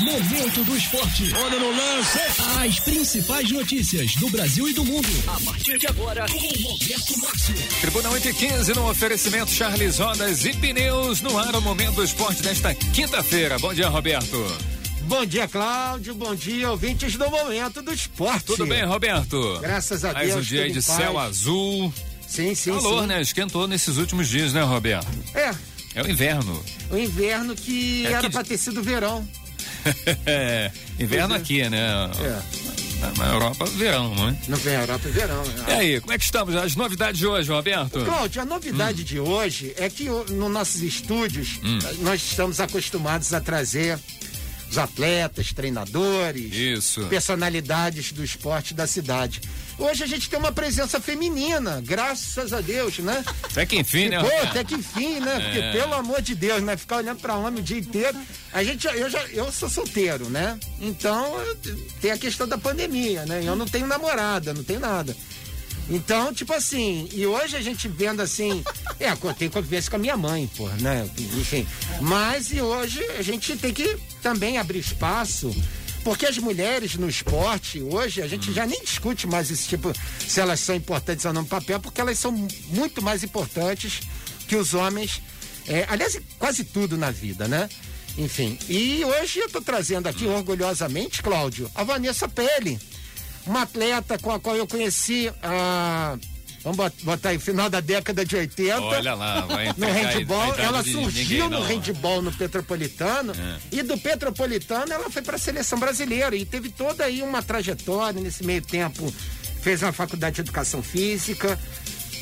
Momento do esporte. Olha no lance. As principais notícias do Brasil e do mundo. A partir de agora, com Roberto Márcio. Tribuna 8 e 15 no oferecimento Charles Rodas e Pneus no ar o Momento do Esporte desta quinta-feira. Bom dia, Roberto. Bom dia, Cláudio. Bom dia, ouvintes do Momento do Esporte. Tudo bem, Roberto? Graças a Mais Deus. um dia de em céu paz. azul. Sim, sim, Calor, sim. né? Esquentou nesses últimos dias, né, Roberto? É, É o inverno. o inverno que É era que- pra ter sido verão. é, inverno é. aqui, né? É, Na, na Europa, verão, não é? no verão, Europa é verão. E aí, como é que estamos? As novidades de hoje, Roberto? Cláudio, a Hum. novidade de hoje é que nos nossos estúdios Hum. nós estamos acostumados a trazer os atletas, treinadores, Isso. personalidades do esporte da cidade. Hoje a gente tem uma presença feminina, graças a Deus, né? Até que enfim, né, Pô, até que enfim, né? Porque, É. pelo amor de Deus, né? Ficar olhando pra homem o dia inteiro. A gente, eu já, eu sou solteiro, né? Então, tem a questão da pandemia, né? Eu não tenho namorada, não tenho nada. Então, tipo assim, e hoje a gente vendo assim, é, eu tenho convivência com a minha mãe, pô, né? Enfim. Mas e hoje a gente tem que também abrir espaço, porque as mulheres no esporte, hoje, a gente já nem discute mais esse tipo, se elas são importantes ou não no papel, porque elas são muito mais importantes que os homens. É, aliás, quase tudo na vida, né? Enfim. E hoje eu tô trazendo aqui orgulhosamente, Cláudio, a Vanessa Pele uma atleta com a qual eu conheci a. Vamos bot- botar aí, final da década de 80. Olha lá, vai No handball, idade ela surgiu no não. handball no Petropolitano É. e do Petropolitano ela foi para a seleção brasileira e teve toda aí uma trajetória nesse meio tempo. Fez uma faculdade de educação física,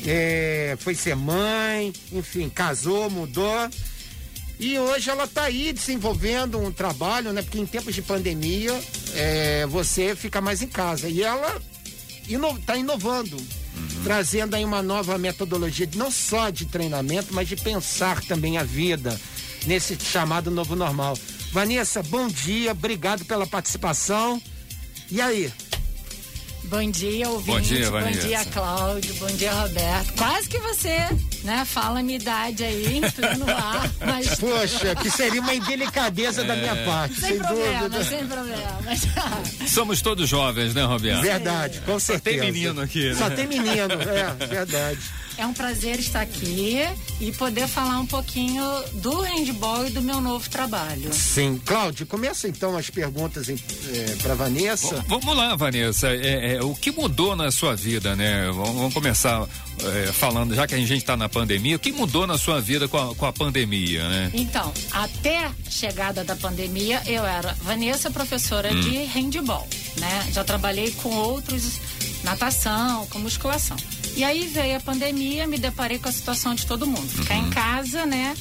é, foi ser mãe, enfim, casou, mudou. E hoje ela está aí desenvolvendo um trabalho, né? Porque em tempos de pandemia é, você fica mais em casa. E ela está inovando, trazendo aí uma nova metodologia, não só de treinamento, mas de pensar também a vida nesse chamado novo normal. Vanessa, bom dia, obrigado pela participação. E aí? Bom dia, ouvinte. Bom dia, Bom Vanessa. dia, Cláudio. Bom dia, Roberto. Quase que você, né, fala a minha idade aí, pleno ar, mas Poxa, que seria uma indelicadeza da minha parte, sem sem problema, dúvida. sem problema. Somos todos jovens, né, Roberto? Verdade, com certeza. tem menino aqui, né? Só tem menino, é, verdade. É um prazer estar aqui e poder falar um pouquinho do handball e do meu novo trabalho. Sim. Cláudio, começa então as perguntas para Vanessa. V- Vamos lá, Vanessa. É, é, o que mudou na sua vida, né? Vamos, vamos começar é, falando, já que a gente está na pandemia, o que mudou na sua vida com a, com a pandemia, né? Então, até a chegada da pandemia, eu era Vanessa, professora Hum. de handball, né? Já trabalhei com outros, natação, com musculação. E aí veio a pandemia, me deparei com a situação de todo mundo. Ficar Uhum. em casa, né?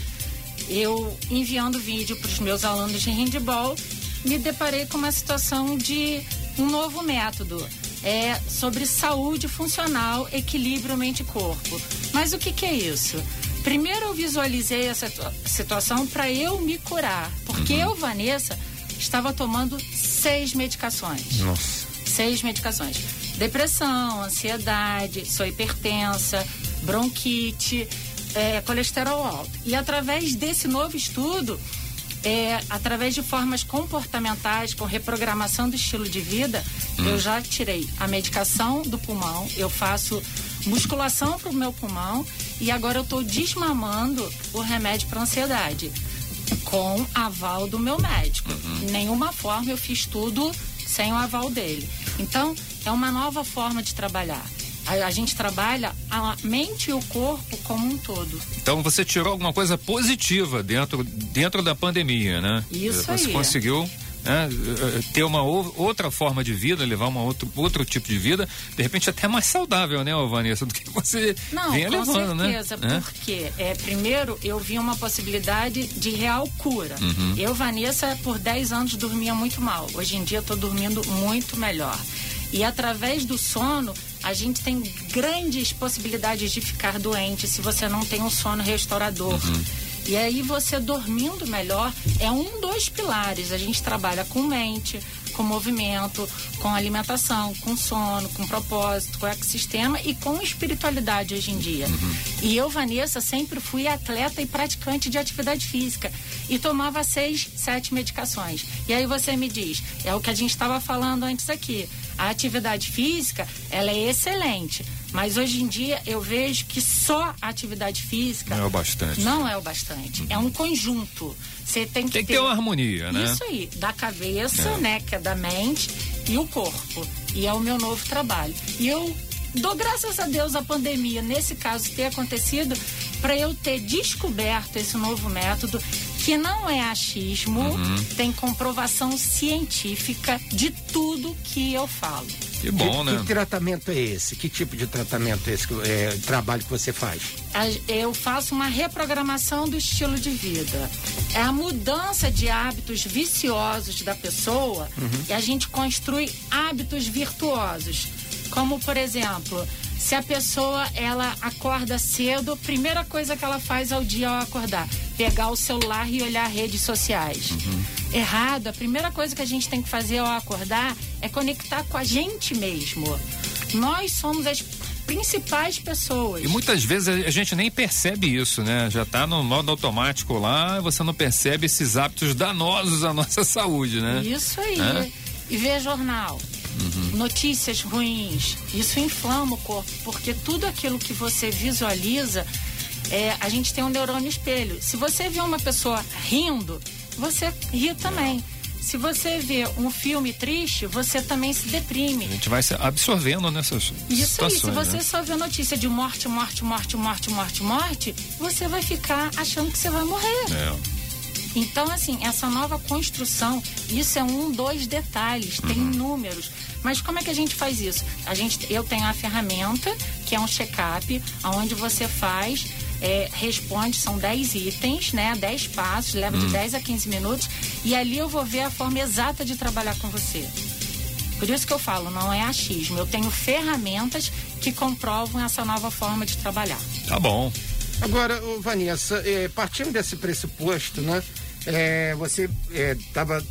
Eu enviando vídeo para os meus alunos de handball, me deparei com uma situação de um novo método. É sobre saúde funcional, equilíbrio mente e corpo. Mas o que, que é isso? Primeiro eu visualizei essa situa- situação para eu me curar, porque eu, Vanessa, estava tomando seis medicações. Nossa. Seis medicações: depressão, ansiedade, sou hipertensa, bronquite, é, colesterol alto. E através desse novo estudo, é, através de formas comportamentais, com reprogramação do estilo de vida, eu já tirei a medicação do pulmão, eu faço musculação para o meu pulmão e agora eu estou desmamando o remédio para ansiedade com aval do meu médico. Uhum. Nenhuma forma eu fiz tudo sem o aval dele. Então, é uma nova forma de trabalhar. A, gente trabalha a mente e o corpo como um todo. Então você tirou alguma coisa positiva dentro, dentro da pandemia, né? Isso você aí. conseguiu né, ter uma ou- outra forma de vida, levar uma outro, outro tipo de vida, de repente até mais saudável, né, Vanessa, do que você Não, vinha com levando, certeza, né? porque é, primeiro eu vi uma possibilidade de real cura. Uhum. Eu, Vanessa, por 10 anos dormia muito mal. Hoje em dia estou dormindo muito melhor. E através do sono, a gente tem grandes possibilidades de ficar doente se você não tem um sono restaurador. E aí você dormindo melhor é um dos pilares. A gente trabalha com mente, com movimento, com alimentação, com sono, com propósito, com ecossistema e com espiritualidade hoje em dia. Uhum. E eu, Vanessa, sempre fui atleta e praticante de atividade física e tomava seis, sete medicações. E aí você me diz, é o que a gente estava falando antes aqui. A atividade física, ela é excelente, mas hoje em dia eu vejo que só a atividade física não é o bastante. Não é o bastante. Uhum. É um conjunto. Você tem que tem ter, que ter uma harmonia, né? Isso aí, da cabeça, é. né, que é da mente e o corpo. E é o meu novo trabalho. E eu dou graças a Deus a pandemia, nesse caso, ter acontecido para eu ter descoberto esse novo método que não é achismo, uhum. tem comprovação científica de tudo que eu falo. Que bom, que, né? Que tratamento é esse? Que tipo de tratamento é esse, é, trabalho que você faz? Eu faço uma reprogramação do estilo de vida. É a mudança de hábitos viciosos da pessoa uhum. e a gente constrói hábitos virtuosos. Como, por exemplo, se a pessoa ela acorda cedo, a primeira coisa que ela faz ao dia ao acordar, pegar o celular e olhar redes sociais. Uhum. Errado, a primeira coisa que a gente tem que fazer ao acordar é conectar com a gente mesmo. Nós somos as principais pessoas. E muitas vezes a gente nem percebe isso, né? Já está no modo automático lá, você não percebe esses hábitos danosos à nossa saúde, né? Isso aí. É? E ver jornal uhum. notícias ruins. Isso inflama o corpo, porque tudo aquilo que você visualiza, é, a gente tem um neurônio espelho. Se você vê uma pessoa rindo, você ri também. Se você vê um filme triste, você também se deprime. A gente vai se absorvendo nessas Isso situações. Isso aí, se você né? só vê notícia de morte, morte, morte, morte, morte, morte, você vai ficar achando que você vai morrer. É. Então, assim, essa nova construção, isso é um dos detalhes, tem uhum. números. Mas como é que a gente faz isso? A gente, eu tenho a ferramenta, que é um check-up, onde você faz, é, responde, são 10 itens, né? 10 passos, leva uhum. de 10 a 15 minutos, e ali eu vou ver a forma exata de trabalhar com você. Por isso que eu falo, não é achismo. Eu tenho ferramentas que comprovam essa nova forma de trabalhar. Tá bom. Agora, Vanessa, é, partindo desse pressuposto, né? É, você estava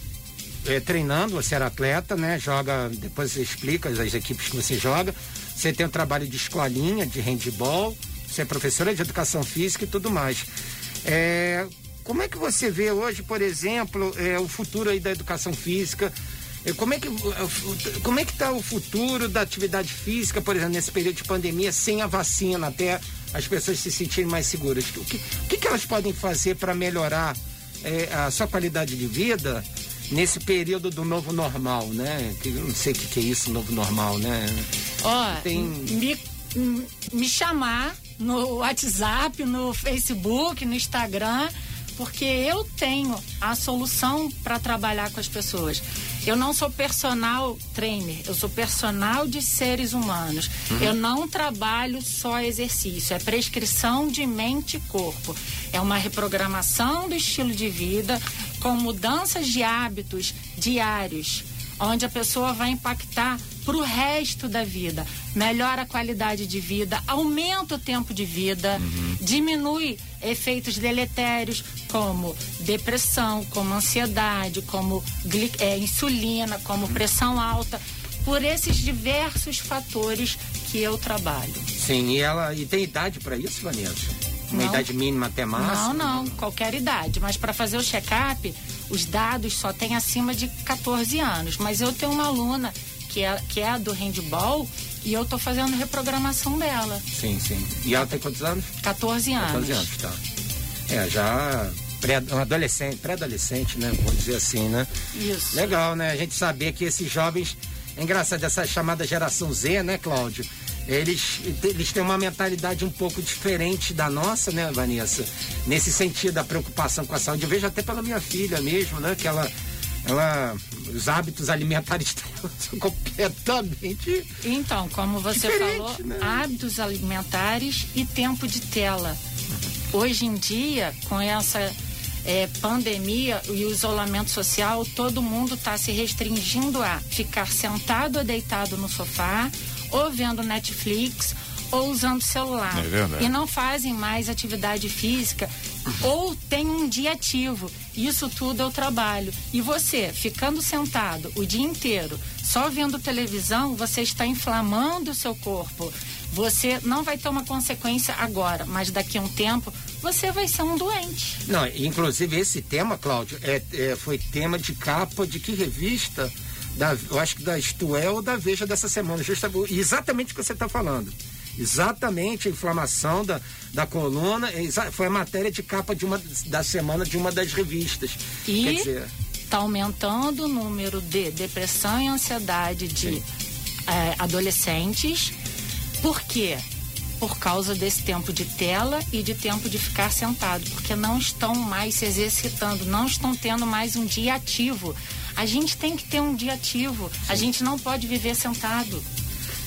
é, é, treinando, você era atleta, né? Joga, depois você explica as, as equipes que você joga. Você tem um trabalho de escolinha, de handball, você é professora de educação física e tudo mais. É, como é que você vê hoje, por exemplo, é, o futuro aí da educação física? É, como é que como é que está o futuro da atividade física, por exemplo, nesse período de pandemia, sem a vacina, até as pessoas se sentirem mais seguras? O que, o que, que elas podem fazer para melhorar é, a sua qualidade de vida nesse período do novo normal, né? Que não sei o que, que é isso, novo normal, né? Ó, Tem... me, me chamar no WhatsApp, no Facebook, no Instagram, porque eu tenho a solução para trabalhar com as pessoas. Eu não sou personal trainer, eu sou personal de seres humanos. Uhum. Eu não trabalho só exercício, é prescrição de mente e corpo. É uma reprogramação do estilo de vida com mudanças de hábitos diários, onde a pessoa vai impactar para o resto da vida. Melhora a qualidade de vida, aumenta o tempo de vida, uhum. diminui efeitos deletérios como depressão, como ansiedade, como é, insulina, como pressão alta, por esses diversos fatores que eu trabalho. Sim, e ela e tem idade para isso, Vanessa? Uma não, idade mínima até máxima? Não, não, qualquer idade. Mas para fazer o check-up, os dados só tem acima de 14 anos. Mas eu tenho uma aluna que é, que é a do handball, e eu tô fazendo reprogramação dela. Sim, sim. E ela tem quantos anos? 14 anos. 14 anos, tá. É, já pré, um adolescente, pré-adolescente, né? Vou dizer assim, né? Isso. Legal, né? A gente saber que esses jovens, é engraçado, essa chamada geração Z, né, Cláudio? Eles, eles têm uma mentalidade um pouco diferente da nossa, né, Vanessa? Nesse sentido, da preocupação com a saúde. Eu vejo até pela minha filha mesmo, né? Que ela ela os hábitos alimentares são completamente então como você falou né? hábitos alimentares e tempo de tela hoje em dia com essa é, pandemia e o isolamento social todo mundo está se restringindo a ficar sentado ou deitado no sofá ou vendo Netflix ou usando celular é e não fazem mais atividade física ou tem um dia ativo. Isso tudo é o trabalho. E você, ficando sentado o dia inteiro, só vendo televisão, você está inflamando o seu corpo. Você não vai ter uma consequência agora, mas daqui a um tempo você vai ser um doente. Não, inclusive esse tema, Cláudio, é, é foi tema de capa de que revista? Da, eu acho que da Isto é ou da Veja dessa semana, exatamente o que você está falando. Exatamente a inflamação da, da coluna, foi a matéria de capa de uma, da semana de uma das revistas. E está aumentando o número de depressão e ansiedade de é, adolescentes. Por quê? Por causa desse tempo de tela e de tempo de ficar sentado, porque não estão mais se exercitando, não estão tendo mais um dia ativo. A gente tem que ter um dia ativo. A gente não pode viver sentado.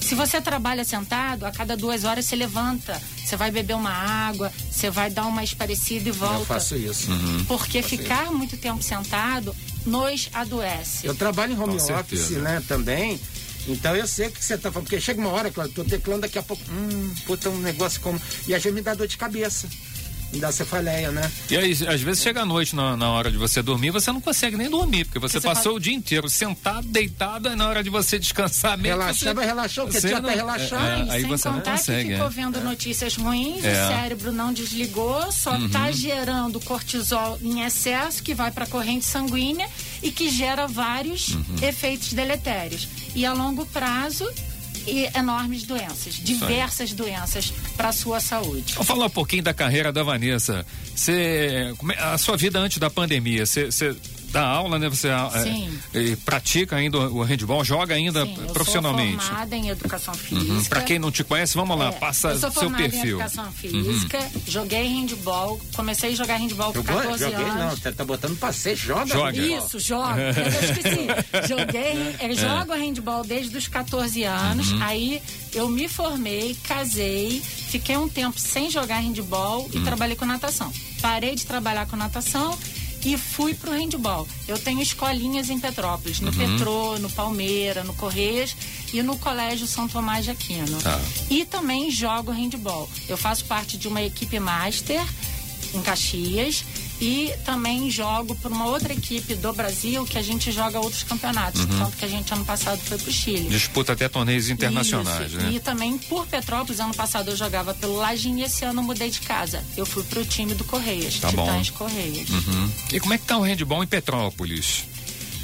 Se você trabalha sentado, a cada duas horas você levanta, você vai beber uma água, você vai dar uma esparecida e volta. Eu faço isso. Uhum. Porque faço ficar isso. muito tempo sentado nos adoece. Eu trabalho em home Com office, certeza. né, também. Então eu sei o que você tá falando, porque chega uma hora que eu tô teclando daqui a pouco, hum, puta, um negócio como. E a gente me dá dor de cabeça dá cefaleia, né? E aí, às vezes chega a noite na, na hora de você dormir, você não consegue nem dormir, porque você, você passou fala... o dia inteiro sentado, deitado, e na hora de você descansar mesmo. Relaxar, você... relaxou, porque tinha até relaxar. É, é, aí sem você contar não consegue, que ficou é. vendo notícias ruins, é. o cérebro não desligou, só está uhum. gerando cortisol em excesso, que vai para a corrente sanguínea e que gera vários uhum. efeitos deletérios. E a longo prazo, e enormes doenças, diversas doenças para a sua saúde. Vamos falar um pouquinho da carreira da Vanessa. Você, é, a sua vida antes da pandemia, você dá aula, né? Você é, pratica ainda o handball, joga ainda Sim, profissionalmente. Eu sou formada em educação uhum. física. Uhum. Para quem não te conhece, vamos lá, é, passa eu sou seu perfil. Em educação física, uhum. joguei handball, comecei a jogar handball com 14 joguei, anos. Não, você tá botando passeio, joga. joga. Isso, joga. eu esqueci. Joguei, é. jogo handball desde os 14 anos, uhum. aí eu me formei, casei, fiquei um tempo sem jogar handball e uhum. trabalhei com natação. Parei de trabalhar com natação e fui pro handball. Eu tenho escolinhas em Petrópolis, no uhum. Petrô, no Palmeira, no Correias e no Colégio São Tomás de Aquino. Tá. E também jogo handball. Eu faço parte de uma equipe master em Caxias e também jogo por uma outra equipe do Brasil que a gente joga outros campeonatos. Uhum. Tanto que a gente ano passado foi pro Chile. Disputa até torneios internacionais, Isso. né? E também por Petrópolis, ano passado eu jogava pelo Lajinha e esse ano eu mudei de casa. Eu fui pro time do Correias, tá Titãs bom. Correias. Uhum. E como é que tá o handball em Petrópolis?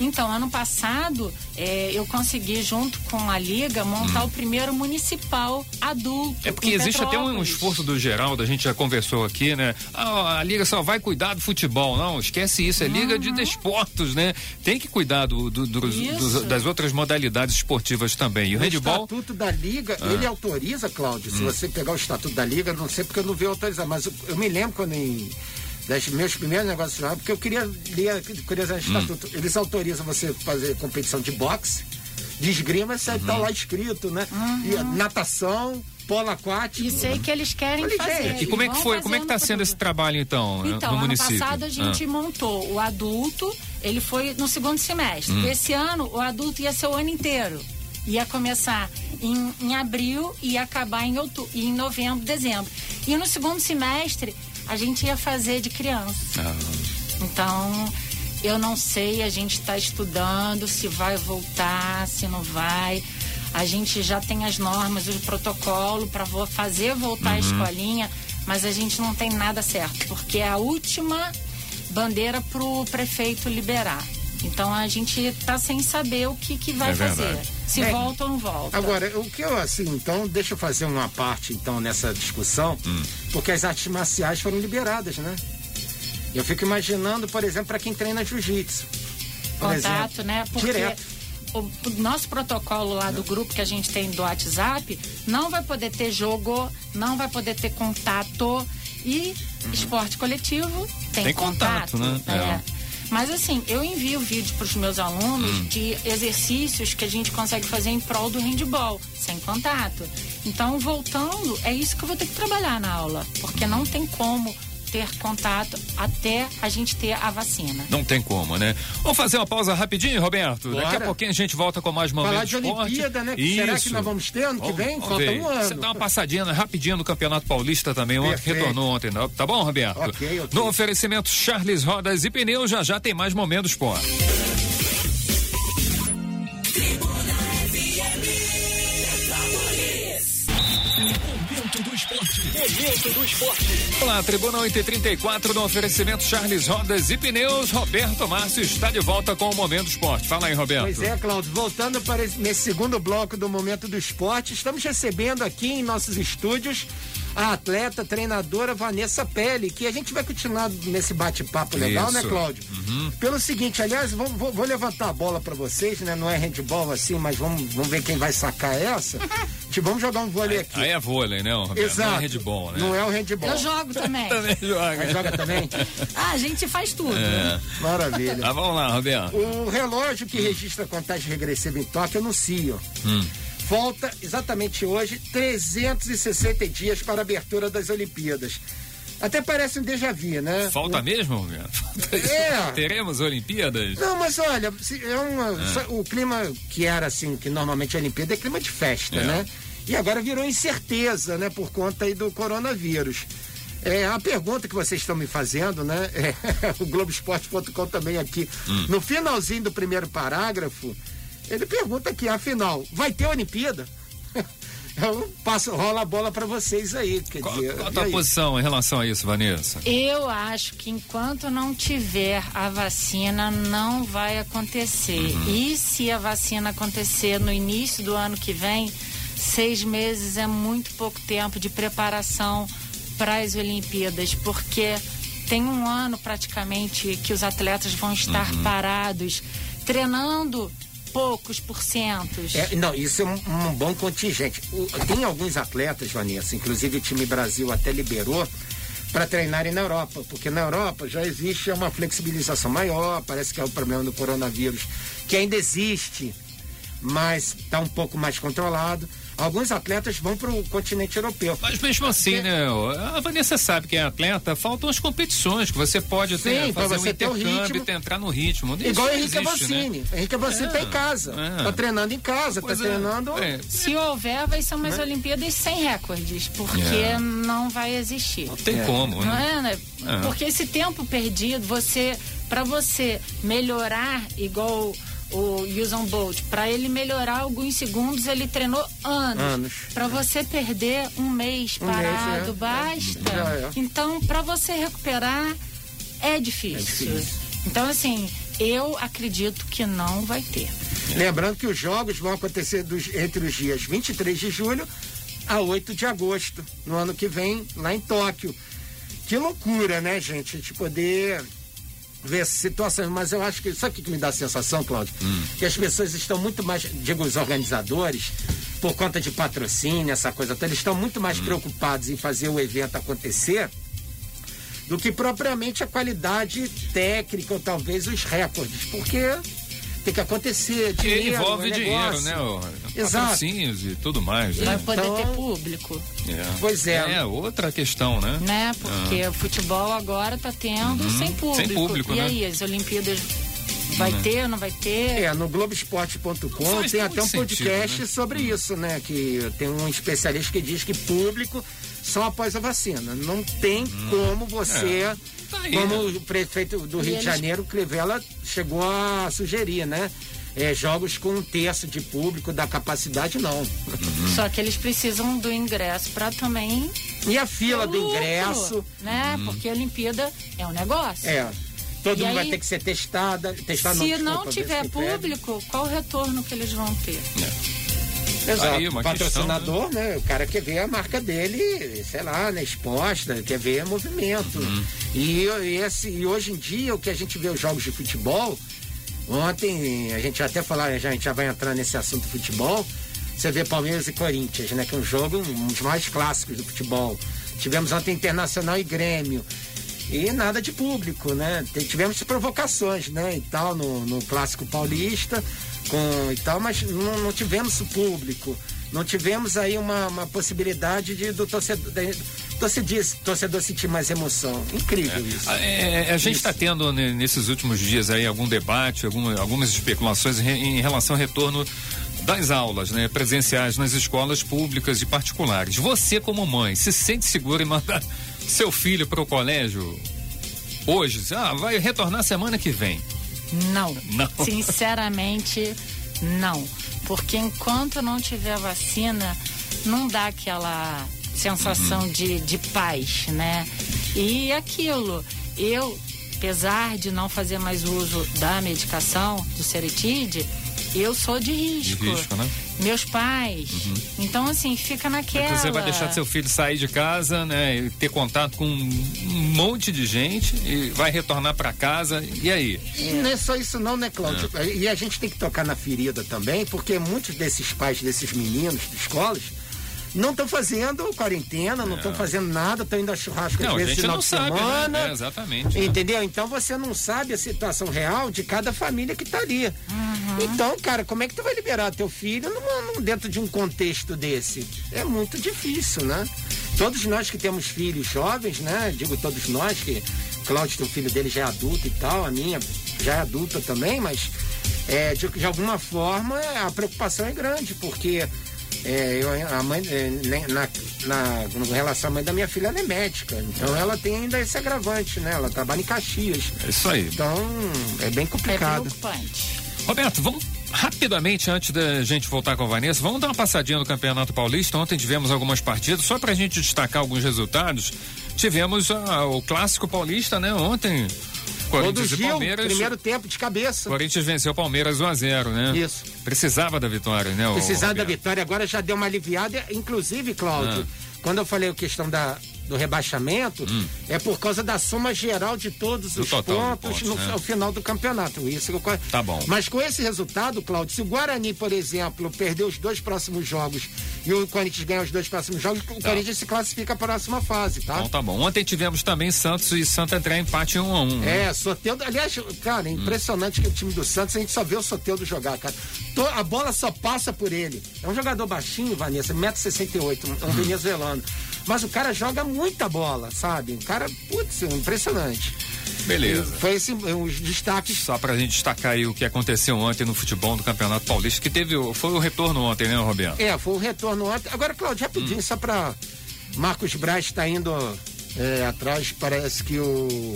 Então, ano passado, é, eu consegui, junto com a Liga, montar hum. o primeiro municipal adulto. É porque existe até um esforço do Geraldo, a gente já conversou aqui, né? Ah, a Liga só vai cuidar do futebol. Não, esquece isso, é Liga uhum. de Desportos, né? Tem que cuidar do, do, do, do, das outras modalidades esportivas também. E o, o handball. O estatuto da Liga, ah. ele autoriza, Cláudio, se hum. você pegar o estatuto da Liga, não sei porque eu não vi autorizar, mas eu, eu me lembro quando em das meus primeiros negócios lá, porque eu queria ler curiosidade hum. estatuto. Eles autorizam você fazer competição de boxe, de esgrima, isso uhum. tá lá escrito, né? Uhum. E natação, polo aquático. Isso aí que eles querem fazer. E como é que foi? Como é que está sendo esse trabalho então, então no município? Então, ano passado a gente ah. montou o adulto, ele foi no segundo semestre. Hum. Esse ano o adulto ia ser o ano inteiro. Ia começar em, em abril e acabar em outubro, em novembro, dezembro. E no segundo semestre a gente ia fazer de criança. Ah. Então, eu não sei, a gente está estudando se vai voltar, se não vai. A gente já tem as normas, o protocolo para fazer voltar uhum. a escolinha, mas a gente não tem nada certo, porque é a última bandeira para o prefeito liberar. Então a gente está sem saber o que, que vai é fazer. Se é. volta ou não volta. Agora, o que eu, assim, então, deixa eu fazer uma parte, então, nessa discussão, hum. porque as artes marciais foram liberadas, né? Eu fico imaginando, por exemplo, para quem treina jiu-jitsu. Contato, exemplo, né? Porque direto. O, o nosso protocolo lá do grupo que a gente tem do WhatsApp não vai poder ter jogo, não vai poder ter contato. E uhum. esporte coletivo tem, tem contato, contato, né? É. é. Mas assim, eu envio vídeo para os meus alunos hum. de exercícios que a gente consegue fazer em prol do handball, sem contato. Então, voltando, é isso que eu vou ter que trabalhar na aula, porque não tem como ter contato até a gente ter a vacina. Não tem como, né? Vamos fazer uma pausa rapidinho, Roberto? Bora. Daqui a pouquinho a gente volta com mais momentos Falar de esporte. Olimpíada, né? Isso. Será que nós vamos ter ano que vem? vamos Falta ver. um Você ano. dá uma passadinha rapidinho no Campeonato Paulista também, ontem, retornou ontem, não? tá bom, Roberto? Ok, ok. No oferecimento Charles Rodas e Pneus, já já tem mais momentos esporte. Momento do esporte. Olá, Tribuna 834 no oferecimento Charles Rodas e Pneus. Roberto Márcio está de volta com o Momento Esporte. Fala aí, Roberto. Pois é, Cláudio, voltando para esse, nesse segundo bloco do Momento do Esporte, estamos recebendo aqui em nossos estúdios a atleta, treinadora Vanessa Pelle, que a gente vai continuar nesse bate-papo legal, né, Isso. Cláudio? Pelo seguinte, aliás, vou, vou- vou levantar a bola para vocês, né? Não é handball assim, mas vamos, vamos ver quem vai sacar essa. Te- vamos jogar um vôlei aqui. Aí é vôlei, né, Roberto? Exato. Não é handball, né? Não é o handball. Eu jogo também. Também joga. Joga também? Ah, a gente faz tudo. É. Maravilha. Ah, vamos lá, Roberto. O relógio que registra a contagem regressiva em Tóquio anuncia. Hum. Falta exatamente hoje 360 dias para a abertura das Olimpíadas. Até parece um déjà vu, né? Falta mesmo, Roberto? Falta. É. Teremos Olimpíadas? Não, mas olha, é uma- só- o clima que era assim, que normalmente a Olimpíada é clima de festa, É. né? E agora virou incerteza, né? Por conta aí do coronavírus. É, a pergunta que vocês estão me fazendo, né? É, o Globoesporte.com também aqui. Hum. No finalzinho do primeiro parágrafo, ele pergunta aqui, afinal, vai ter Olimpíada? Eu passo, rola a bola para vocês aí. Quer Qual, dizer, qual a tua aí? posição em relação a isso, Vanessa? Eu acho que enquanto não tiver a vacina, não vai acontecer. E se a vacina acontecer no início do ano que vem, seis meses é muito pouco tempo de preparação para as Olimpíadas, porque tem um ano praticamente que os atletas vão estar parados, treinando poucos porcentos. É, não, isso é um, um bom contingente. O- tem alguns atletas, Vanessa, inclusive o time Brasil até liberou para treinarem na Europa, porque na Europa já existe uma flexibilização maior, parece que é o problema do coronavírus, que ainda existe, mas está um pouco mais controlado. Alguns atletas vão para o continente europeu. Mas mesmo assim, né? A Vanessa sabe que é atleta, faltam as competições que você pode ter, Sim, pra fazer um você ter o intercâmbio ritmo. e ter- entrar no ritmo. Isso Igual o não Henrique existe, né? Avancini. Henrique Avancini está É, em casa, é. está treinando em casa, está Pois é, treinando. é. Se houver, vai ser umas Né? Olimpíadas sem recordes, porque É. não vai existir. Não tem É. como, Não né? é, né? É. Porque esse tempo perdido, você, para você melhorar, igual o Usain Bolt, para ele melhorar alguns segundos, ele treinou anos. Anos. Para você perder um mês Um mês, parado, é. basta. É. Então, para você recuperar, é difícil. É difícil. Então, assim, eu acredito que não vai ter. Lembrando que os jogos vão acontecer dos- entre os dias 23 de julho a 8 de agosto, no ano que vem, lá em Tóquio. Que loucura, né, gente? A gente poder ver essa situação. Mas eu acho que. Sabe o que me dá a sensação, Cláudio? Que as pessoas estão muito mais. Digo, os organizadores, por conta de patrocínio, essa coisa toda, eles estão muito mais preocupados em fazer o evento acontecer do que propriamente a qualidade técnica ou talvez os recordes, porque tem que acontecer dinheiro, envolve dinheiro, negócio. né? Exato. patrocínios e tudo mais. Vai Né? poder Então- ter público. É. Pois é. É, outra questão, né? né? Porque o futebol agora tá tendo sem público. Sem público, e né? aí, as Olimpíadas vai ter, não vai ter? É, no Globoesporte.com tem até um sentido, podcast né? sobre isso, né? Que tem um especialista que diz que público só após a vacina. Não tem como você, É. Tá aí, como né? o prefeito do E Rio de eles- Janeiro, Crivella, chegou a sugerir, né? É, jogos com um terço de público da capacidade, não. Só que eles precisam do ingresso para também. E a fila do lucro, ingresso, Né? Porque a Olimpíada é um negócio. é. Todo E mundo vai aí, ter que ser testada. Testar, Se não, não tiver público, qual o retorno que eles vão ter? Exato. Aí, uma patrocinador, né? O cara quer ver a marca dele, sei lá, né, exposta, quer ver movimento. Uhum. E, e esse, e hoje em dia, o que a gente vê os jogos de futebol, ontem a gente até falar, já, a gente já vai entrar nesse assunto futebol, você vê Palmeiras e Corinthians, né? Que é um jogo, um dos mais clássicos do futebol. Tivemos ontem Internacional e Grêmio. E nada de público, né? Tivemos provocações, né? E tal, no, no clássico paulista, com e tal, mas não, não tivemos público. Não tivemos aí uma, uma possibilidade de do torcedor, de, torcedor, torcedor sentir mais emoção. Incrível é. isso. É, a gente está tendo nesses últimos dias aí algum debate, alguma, algumas especulações em, em relação ao retorno das aulas, né, presenciais nas escolas públicas e particulares. Você como mãe se sente segura em mandar seu filho para o colégio hoje? Ah, vai retornar semana que vem. Não. Não. Sinceramente, não. Porque enquanto não tiver vacina, não dá aquela sensação uhum. de, de paz, né? E aquilo, eu, apesar de não fazer mais uso da medicação do Seretide, eu sou de risco. De risco, né? Meus pais. Uhum. Então, assim, fica naquela. Você vai deixar seu filho sair de casa, né? E ter contato com um monte de gente e vai retornar para casa. E aí? E não é só isso, não, né, Cláudio? É. E a gente tem que tocar na ferida também, porque muitos desses pais, desses meninos de escolas, não estão fazendo quarentena, não estão é. fazendo nada, estão indo a churrasco não, às vezes final de sabe, semana. Né? É, exatamente. Né? Entendeu? Né? Então você não sabe a situação real de cada família que está ali. Uhum. Então, cara, como é que tu vai liberar teu filho numa, num, dentro de um contexto desse? É muito difícil, né? Todos nós que temos filhos jovens, né? Digo todos nós que Cláudio, o filho dele já é adulto e tal, a minha já é adulta também, mas é, de, de alguma forma a preocupação é grande, porque é, eu, a mãe, é, na, na, na, relação à mãe da minha filha, ela é médica. Então ela tem ainda esse agravante, né? Ela trabalha em Caxias. É isso aí. Então é bem complicado. É preocupante. Roberto, vamos rapidamente, antes da gente voltar com a Vanessa, vamos dar uma passadinha no Campeonato Paulista. Ontem tivemos algumas partidas, só para a gente destacar alguns resultados. Tivemos ah, o Clássico Paulista, né? Ontem Corinthians e Palmeiras. Primeiro tempo de cabeça. Corinthians venceu o Palmeiras 1 a 0 né? Isso. Precisava da vitória, né? Precisava da vitória, agora já deu uma aliviada, inclusive, Cláudio, ah. quando eu falei a questão da, do rebaixamento hum. é por causa da soma geral de todos do os pontos, pontos no, né? ao final do campeonato. Isso tá bom. Mas com esse resultado, Claudio, se o Guarani, por exemplo, perder os dois próximos jogos e o Corinthians ganhar os dois próximos jogos, o tá. Corinthians se classifica para a próxima fase, tá? Então tá bom. Ontem tivemos também Santos e Santa André empate 1 um a 1 um, né? É, Soteldo, aliás, cara, é impressionante hum. que o time do Santos a gente só vê o Soteldo jogar, cara. A bola só passa por ele. É um jogador baixinho, Vanessa, 1,68m, um hum. venezuelano. Mas o cara joga muita bola, sabe? O cara, putz, impressionante. Beleza. Foi esse os destaques. Só pra gente destacar aí o que aconteceu ontem no futebol do Campeonato Paulista, que teve. Foi o retorno ontem, né, Roberto? É, foi o retorno ontem. Agora, Claudio, rapidinho, hum. só pra. Marcos Braz está indo é, atrás, parece que o.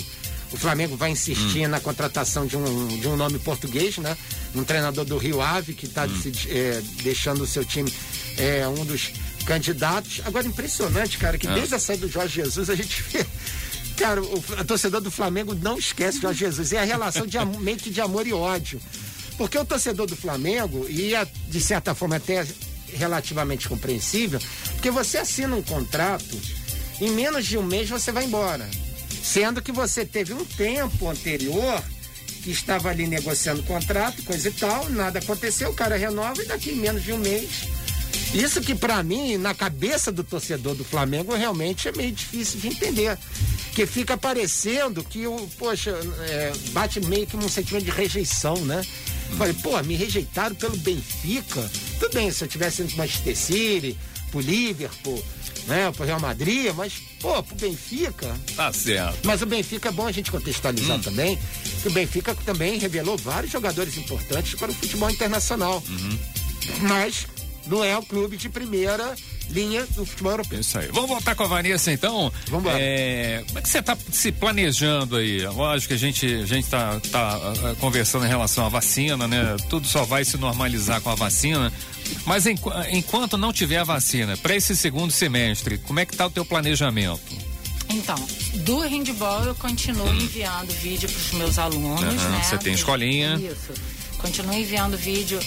O Flamengo vai insistir hum. na contratação de um, de um nome português, né? Um treinador do Rio Ave que está hum. é, deixando o seu time é, um dos candidatos. Agora, impressionante, cara, que é. desde a saída do Jorge Jesus a gente vê. Cara, o torcedor do Flamengo não esquece Jorge Jesus. É a relação de mente de amor e ódio. Porque o torcedor do Flamengo, e é, de certa forma até relativamente compreensível, porque você assina um contrato, em menos de um mês você vai embora. Sendo que você teve um tempo anterior que estava ali negociando contrato, coisa e tal, nada aconteceu, o cara renova e daqui em menos de um mês isso que para mim, na cabeça do torcedor do Flamengo, realmente é meio difícil de entender. Que fica parecendo que o, poxa, é, bate meio que um sentimento de rejeição, né? Falei, pô, me rejeitaram pelo Benfica. Tudo bem, se eu tivesse indo pro Manchester City, pro Liverpool, né, pro Real Madrid, mas, pô, pro Benfica. Tá certo. Mas o Benfica é bom a gente contextualizar hum. também, que o Benfica também revelou vários jogadores importantes para o futebol internacional. Uhum. Mas não é o clube de primeira linha do futebol europeu. Isso aí. Vamos voltar com a Vanessa então. Vamos lá. É, como é que você está se planejando aí? Lógico que a gente a gente tá, tá uh, conversando em relação à vacina, né? Tudo só vai se normalizar com a vacina. Mas em, enquanto não tiver a vacina, para esse segundo semestre, como é que está o teu planejamento? Então, do handball eu continuo hum. enviando vídeo para os meus alunos, uhum, né? Você tem escolinha. Isso. Continuo enviando vídeo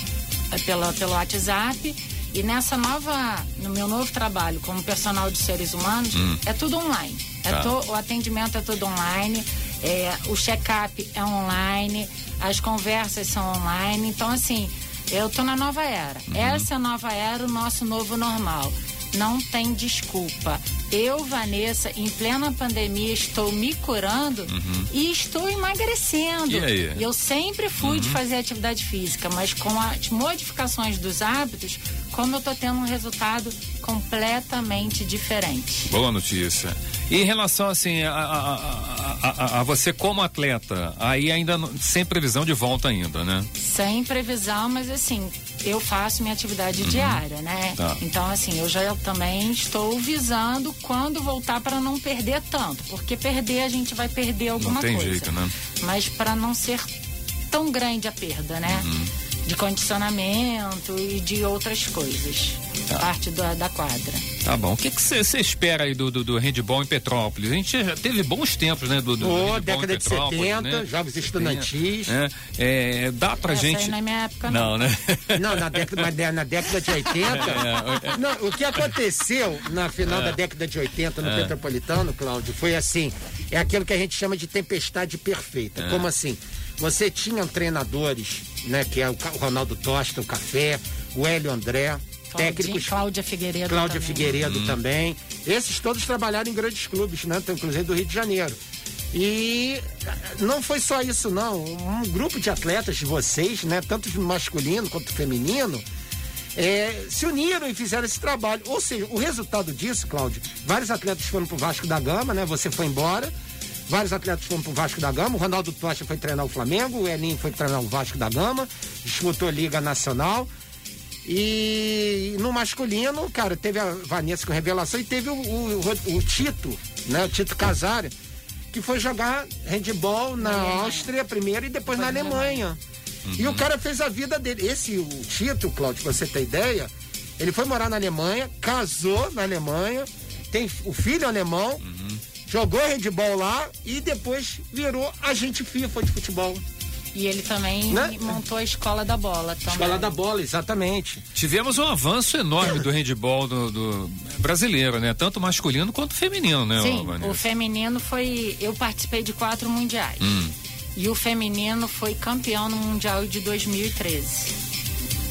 pela, pelo WhatsApp e nessa nova, no meu novo trabalho como personal de seres humanos, hum. é tudo online. É tá. to, o atendimento é tudo online, é, o check-up é online, as conversas são online. Então, assim, eu tô na nova era. Uhum. Essa é a nova era, o nosso novo normal. Não tem desculpa. Eu, Vanessa, em plena pandemia, estou me curando uhum. e estou emagrecendo. E aí? Eu sempre fui uhum. de fazer atividade física, mas com as modificações dos hábitos, como eu estou tendo um resultado completamente diferente. Boa notícia. E em relação assim a, a, a, a, você como atleta, aí ainda sem previsão de volta ainda, né? Sem previsão, mas assim, eu faço minha atividade uhum. diária, né? Tá. Então, assim, eu já também estou visando quando voltar para não perder tanto, porque perder a gente vai perder alguma não tem coisa. Jeito, né? Mas para não ser tão grande a perda, né? Uhum. De condicionamento e de outras coisas. Tá. Parte da, da quadra. Tá bom. O que você espera aí do, do, do, handball em Petrópolis? A gente já teve bons tempos, né? Do, do, oh, do década de 70, né? jogos estudantis. É, é, dá pra Essa gente. Aí na é minha época, não. Não, né? Não, na década, mas na década de 80. É, é, não, o que aconteceu na final é. da década de 80 no é. Petropolitano, Cláudio, foi assim: é aquilo que a gente chama de tempestade perfeita. Como assim? Você tinha treinadores, né? Que é o Ronaldo Tosta, o Café, o Hélio André técnicos. Cláudia Figueiredo. Cláudia também. Figueiredo hum. também. Esses todos trabalharam em grandes clubes, né? Inclusive do Rio de Janeiro. E não foi só isso, não. Um grupo de atletas de vocês, né? Tanto masculino quanto feminino, é, se uniram e fizeram esse trabalho. Ou seja, o resultado disso, Cláudio, vários atletas foram pro Vasco da Gama, né? Você foi embora. Vários atletas foram pro Vasco da Gama. O Ronaldo Tocha foi treinar o Flamengo, o Elinho foi treinar o Vasco da Gama, disputou Liga Nacional. E no masculino, cara, teve a Vanessa com revelação e teve o, o, o Tito, né? O Tito Casário, que foi jogar handball na Áustria primeiro e depois foi na Alemanha. Uhum. E o cara fez a vida dele. Esse, o Tito, Cláudio, pra você ter ideia, ele foi morar na Alemanha, casou na Alemanha, tem o filho alemão, uhum. Jogou handball lá e depois virou agente FIFA de futebol. E ele também né? montou a escola da bola também. Escola da bola, exatamente. Tivemos um avanço enorme do handball do, do brasileiro, né? Tanto masculino quanto feminino, né? Sim, o feminino foi. Eu participei de quatro mundiais. Hum. E o feminino foi campeão no Mundial de 2013.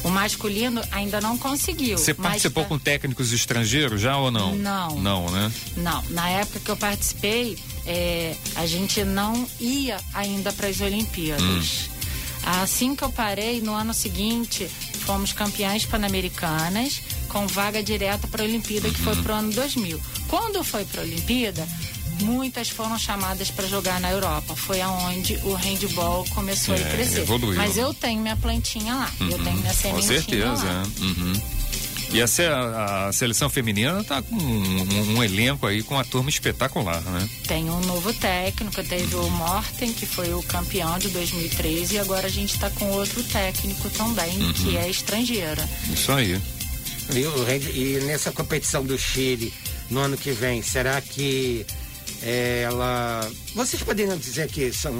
O masculino ainda não conseguiu. Você participou com técnicos estrangeiros já ou não? Não. Não, né? Não. Na época que eu participei, é, a gente não ia ainda para as Olimpíadas. Hum. Assim que eu parei, no ano seguinte, fomos campeãs pan-americanas com vaga direta para a Olimpíada, que foi uhum. para o ano 2000. Quando foi para a Olimpíada, muitas foram chamadas para jogar na Europa. Foi aonde o handball começou é, a crescer. Evoluiu. Mas eu tenho minha plantinha lá. Uhum. Eu tenho minha sementinha Com certeza. lá. É. Uhum. E a, a, seleção feminina está com um, um, um, elenco aí com uma turma espetacular, né? Tem um novo técnico, teve o Morten, que foi o campeão de 2013, e agora a gente está com outro técnico também, uhum. que é estrangeira. Isso aí. E, e nessa competição do Chile, no ano que vem, será que ela. Vocês poderiam dizer que são.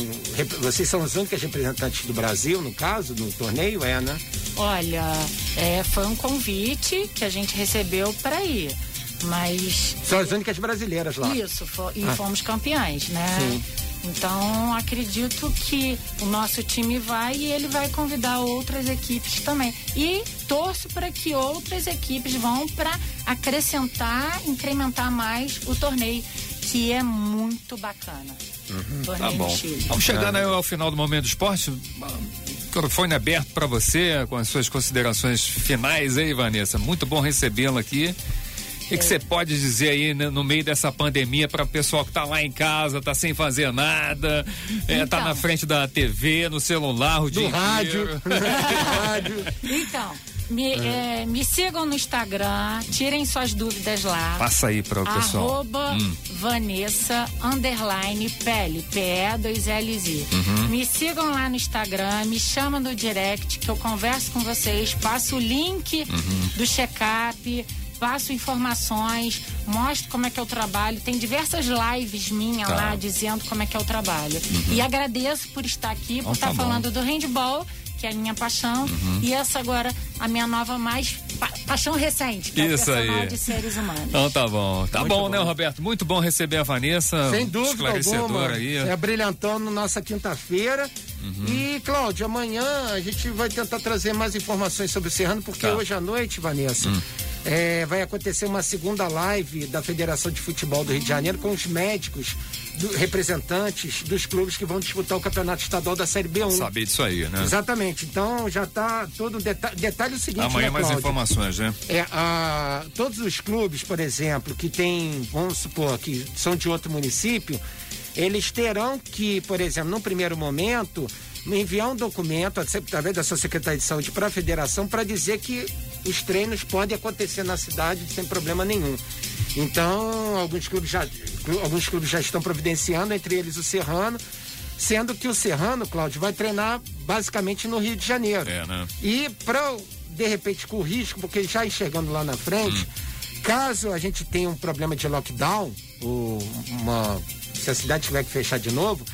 Vocês são os únicos representantes do Brasil, no caso, no torneio, é, né? Olha, é, foi um convite que a gente recebeu para ir. Mas. São as únicas brasileiras lá. Isso, e ah. fomos campeãs, né? Sim. Então, acredito que o nosso time vai e ele vai convidar outras equipes também. E torço para que outras equipes vão para acrescentar, incrementar mais o torneio que é muito bacana. Uhum, tá bom. Vamos chegando aí ao final do momento do esporte. O microfone aberto para você, com as suas considerações finais aí, Vanessa. Muito bom recebê-la aqui. O que você pode dizer aí né, no meio dessa pandemia para o pessoal que está lá em casa, está sem fazer nada, está é, tá na então. frente da TV, no celular, o do dia rádio. rádio. Então, me, é. É, me, sigam no Instagram, tirem suas dúvidas lá. Passa aí para o pessoal. Arroba hum. Vanessa underline pele, P-E-2-L-Z. Uhum. Me sigam lá no Instagram, me chamam no direct que eu converso com vocês, passo o link uhum. do check-up passo informações, mostro como é que é o trabalho. Tem diversas lives minhas tá. lá dizendo como é que é o trabalho. Uhum. E agradeço por estar aqui, por então, estar tá falando do handball que é a minha paixão, uhum. e essa agora a minha nova mais pa paixão recente, que Isso é o aí. de seres humanos. Então tá bom. Tá bom, bom, né, Roberto? Muito bom receber a Vanessa. Sem dúvida alguma. Aí. É brilhantando nossa quinta-feira. Uhum. E, Cláudio, amanhã a gente vai tentar trazer mais informações sobre o Serrano, porque tá. hoje à noite, Vanessa, uhum é, vai acontecer uma segunda live da Federação de Futebol do Rio de Janeiro com os médicos do, representantes dos clubes que vão disputar o campeonato estadual da Série B1. Saber disso aí, né? Exatamente. Então já está todo o deta detalhe é o seguinte. Amanhã né, mais informações, né? É, a, todos os clubes, por exemplo, que tem, vamos supor, que são de outro município, eles terão que, por exemplo, num primeiro momento, enviar um documento através da sua Secretaria de Saúde para a federação para dizer que os treinos podem acontecer na cidade sem problema nenhum. Então, alguns clubes já, alguns clubes já estão providenciando, entre eles o Serrano, sendo que o Serrano, Cláudio, vai treinar basicamente no Rio de Janeiro. É, né? E para, de repente, com risco, porque já enxergando lá na frente, hum. caso a gente tenha um problema de lockdown, ou uma, se a cidade tiver que fechar de novo,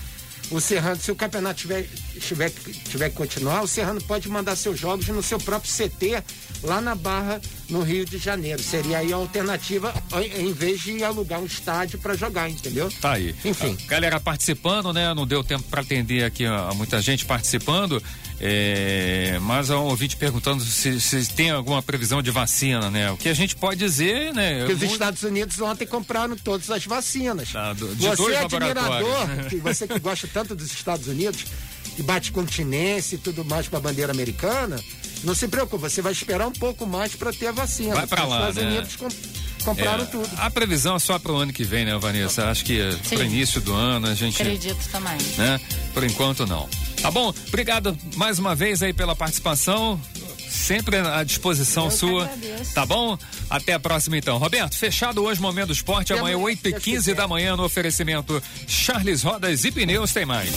o Serrano, se o campeonato tiver, tiver, tiver que continuar, o Serrano pode mandar seus jogos no seu próprio CT, lá na Barra, no Rio de Janeiro. Seria aí a alternativa, em vez de alugar um estádio para jogar, entendeu? Tá aí. Enfim. A galera participando, né? Não deu tempo para atender aqui a, a muita gente participando. É, mas há um ouvinte perguntando se, se, tem alguma previsão de vacina, né? O que a gente pode dizer, né? Que os Estados Unidos ontem compraram todas as vacinas. Ah, do, você é admirador, que você que gosta tanto dos Estados Unidos, que bate continência e tudo mais para a bandeira americana, não se preocupe, você vai esperar um pouco mais para ter a vacina. Vai para lá, Os Estados né? Unidos comp compraram é, tudo. A previsão é só para o ano que vem, né, Vanessa? Acho que para início do ano a gente. Acredito também. Né? Por enquanto não. Tá bom? Obrigado mais uma vez aí pela participação. Sempre à disposição Eu sua. Tá bom? Até a próxima então. Roberto, fechado hoje Momento do Esporte. Amanhã, amanhã, 8 e se 15 quiser. da manhã, no oferecimento Charles Rodas e Pneus tem mais.